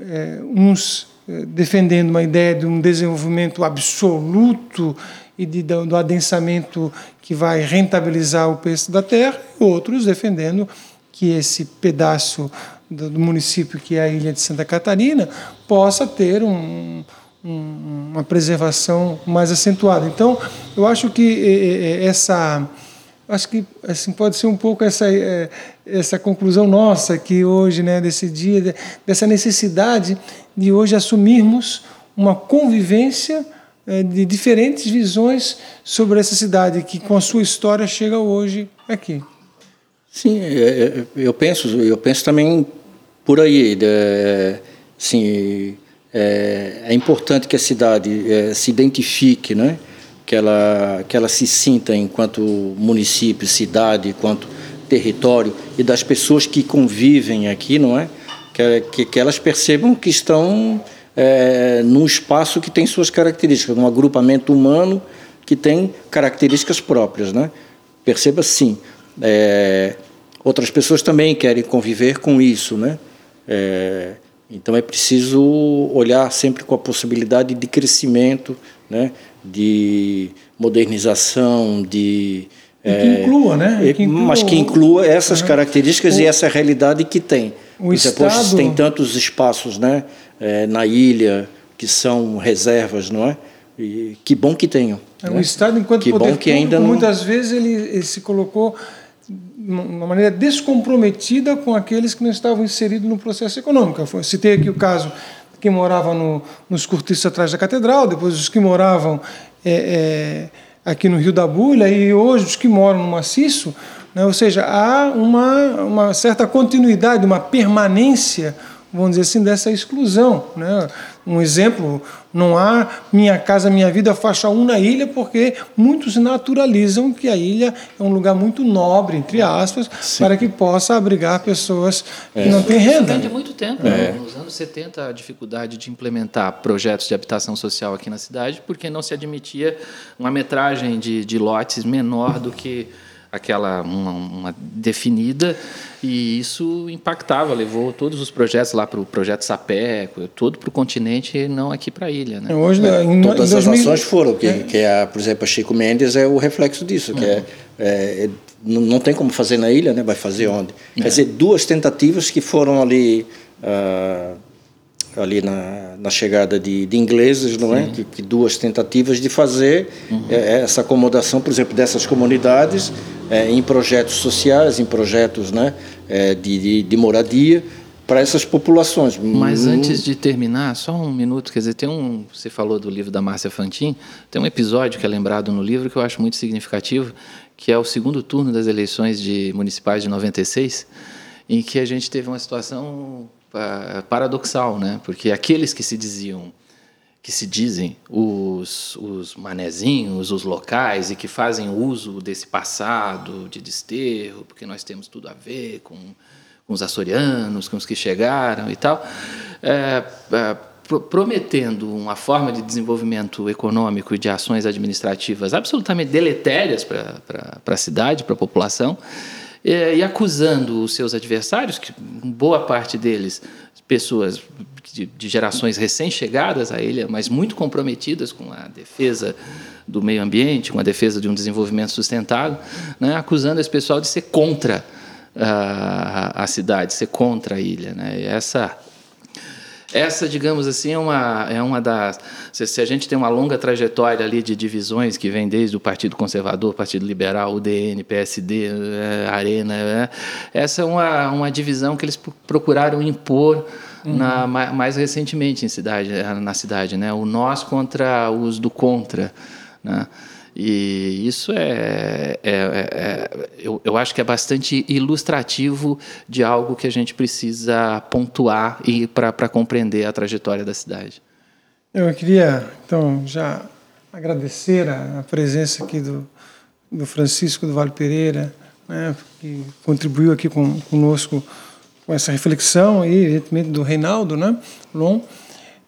B: é, uns eh, defendendo uma ideia de um desenvolvimento absoluto e de, do adensamento que vai rentabilizar o preço da terra, e outros defendendo que esse pedaço do, do, município que é a ilha de Santa Catarina possa ter um, uma preservação mais acentuada. Então, eu acho que essa acho que assim pode ser um pouco essa essa conclusão nossa que hoje né desse dia dessa necessidade de hoje assumirmos uma convivência de diferentes visões sobre essa cidade que com a sua história chega hoje aqui
C: sim é, é, eu penso eu penso também por aí é, sim é, é importante que a cidade é, se identifique né que ela, que ela se sinta enquanto município, cidade, enquanto território e das pessoas que convivem aqui, não é? Que, que, que elas percebam que estão é, num espaço que tem suas características, num agrupamento humano que tem características próprias, né? Perceba sim. É, outras pessoas também querem conviver com isso, né? É, então é preciso olhar sempre com a possibilidade de crescimento, né? de modernização, de
B: e que é, inclua, né?
C: Que inclua, mas que inclua essas características o, e essa realidade que tem.
B: O Estado...
C: tem tantos espaços né, é, na ilha que são reservas, não é? E que bom que tenham.
B: É, né? O Estado, enquanto
C: que
B: poder
C: bom que público, ainda não...
B: muitas vezes ele, ele se colocou uma maneira descomprometida com aqueles que não estavam inseridos no processo econômico. Eu citei aqui o caso que moravam no, nos cortiços atrás da catedral, depois os que moravam é, é, aqui no Rio da Bulha e hoje os que moram no maciço, né? ou seja, há uma, uma certa continuidade, uma permanência, vamos dizer assim, dessa exclusão. Né? Um exemplo, não há Minha Casa Minha Vida faixa 1 na ilha, porque muitos naturalizam que a ilha é um lugar muito nobre, entre aspas, Sim. para que possa abrigar pessoas é. que não têm renda. Isso
D: muito tempo. Né? É. Nos anos 70, a dificuldade de implementar projetos de habitação social aqui na cidade, porque não se admitia uma metragem de, de lotes menor do que aquela uma, uma, definida e isso impactava, levou todos os projetos lá para o projeto Sapé, todo para o continente e não aqui para a ilha. Né?
C: Hoje, é, em, Todas em 2000... as ações foram, que é, que é por exemplo, a Chico Mendes é o reflexo disso, que é, é, é não tem como fazer na ilha, né? vai fazer onde? Quer dizer, duas tentativas que foram ali... Uh, ali na, na chegada de, de ingleses, não é? Que, que, duas tentativas de fazer uhum. é, essa acomodação, por exemplo, dessas comunidades é, em projetos sociais, em projetos né, é, de, de, de, moradia para essas populações.
D: Mas hum. antes de terminar, só um minuto, quer dizer, tem um, você falou do livro da Márcia Fantin, tem um episódio que é lembrado no livro que eu acho muito significativo, que é o segundo turno das eleições de municipais de 96, em que a gente teve uma situação paradoxal, né? Porque aqueles que se diziam que se dizem os, os manezinhos, os locais e que fazem uso desse passado de desterro, porque nós temos tudo a ver com, com os açorianos, com os que chegaram e tal, é, é, prometendo uma forma de desenvolvimento econômico e de ações administrativas absolutamente deletérias para a cidade, para a população, é, e acusando os seus adversários, que boa parte deles pessoas de, de gerações recém-chegadas à ilha, mas muito comprometidas com a defesa do meio ambiente, com a defesa de um desenvolvimento sustentável, né, acusando esse pessoal de ser contra a, a cidade, ser contra a ilha. Né? Essa essa, digamos assim, é uma, é uma das. Se, se, a gente tem uma longa trajetória ali de divisões que vem desde o Partido Conservador, Partido Liberal, UDN, PSD, é, Arena, é, essa é uma, uma divisão que eles procuraram impor uhum. na, mais recentemente em cidade, na cidade, né? O nós contra os do contra. Né? E isso é, é, é, é eu, eu, acho que é bastante ilustrativo de algo que a gente precisa pontuar e para compreender a trajetória da cidade.
B: Eu queria, então, já agradecer a, a presença aqui do, do Francisco do Vale Pereira, né, que contribuiu aqui com, conosco com essa reflexão, e evidentemente do Reinaldo, né, Lom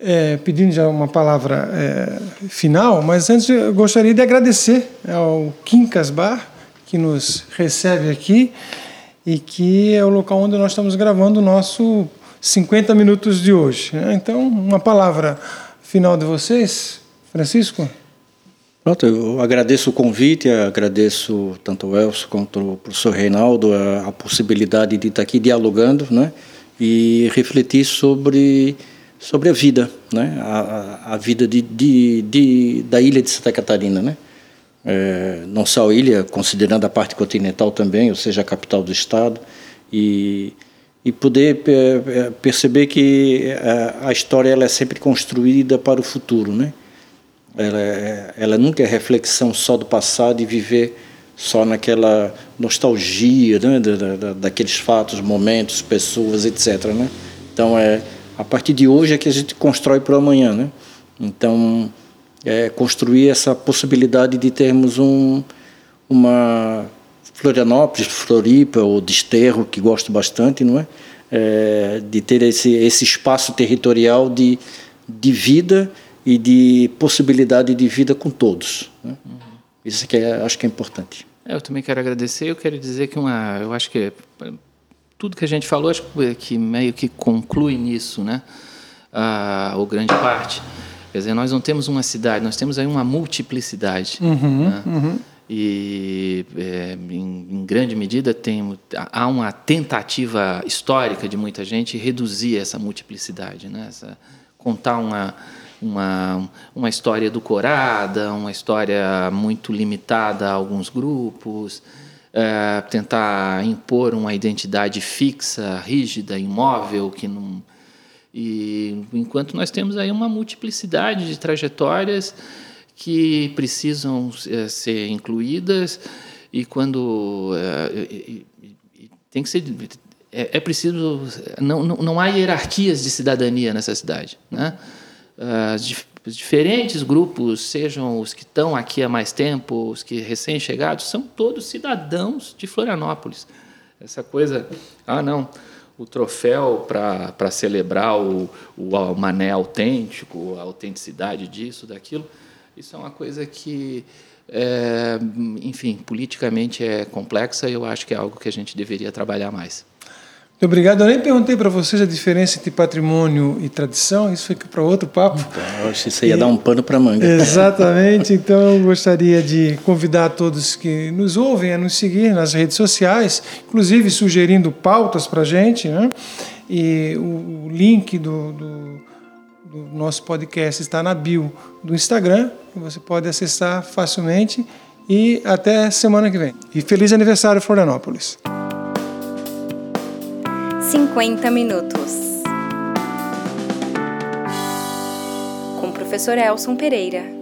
B: é, pedindo já uma palavra é, final, mas antes eu gostaria de agradecer ao Quincas Bar, que nos recebe aqui e que é o local onde nós estamos gravando o nosso 50 minutos de hoje. Né? Então, uma palavra final de vocês, Francisco?
C: Pronto, eu agradeço o convite, agradeço tanto o Elcio quanto o professor Reinaldo a, a possibilidade de estar aqui dialogando né? e refletir sobre sobre a vida, né? a, a vida de, de, de, da ilha de Santa Catarina. Né? É, não só a ilha, considerando a parte continental também, ou seja, a capital do estado, e, e poder é, perceber que a, a história ela é sempre construída para o futuro. Né? Ela, é, ela nunca é reflexão só do passado e viver só naquela nostalgia né? da, da, daqueles fatos, momentos, pessoas, etc. Né? Então, é a partir de hoje é que a gente constrói para amanhã, né? Então, é, construir essa possibilidade de termos um, uma Florianópolis, Floripa ou Desterro, que gosto bastante, não é? é de ter esse, esse espaço territorial de, de vida e de possibilidade de vida com todos. Né? Uhum. Isso que é, acho que é importante.
D: É, eu também quero agradecer. Eu quero dizer que uma, eu acho que tudo que a gente falou, acho que meio que conclui nisso, né? Ah, ou grande parte. Quer dizer, nós não temos uma cidade, nós temos aí uma multiplicidade.
B: Uhum, né? uhum.
D: E, é, em, em, grande medida, tem, há uma tentativa histórica de muita gente reduzir essa multiplicidade, né? Essa, contar uma, uma, uma história edulcorada, uma história muito limitada a alguns grupos é, tentar impor uma identidade fixa, rígida, imóvel, que não. E enquanto nós temos aí uma multiplicidade de trajetórias que precisam é, ser incluídas e quando é, tem que ser é, é, preciso não, não, não há hierarquias de cidadania nessa cidade, né? As, os diferentes grupos, sejam os que estão aqui há mais tempo, os que recém-chegados, são todos cidadãos de Florianópolis. Essa coisa, ah, não, o troféu para celebrar o, o mané autêntico, a autenticidade disso, daquilo, isso é uma coisa que, é, enfim, politicamente é complexa e eu acho que é algo que a gente deveria trabalhar mais.
B: Obrigado. Eu nem perguntei para vocês a diferença entre patrimônio e tradição, isso fica para outro papo.
C: Então, acho que isso ia e, dar um pano para manga.
B: Exatamente. Então, eu gostaria de convidar todos que nos ouvem a nos seguir nas redes sociais, inclusive sugerindo pautas para a gente. Né? E o, o link do, do, do nosso podcast está na bio do Instagram, que você pode acessar facilmente. E até semana que vem. E feliz aniversário, Florianópolis!
A: 50 minutos. Com o professor Elson Pereira.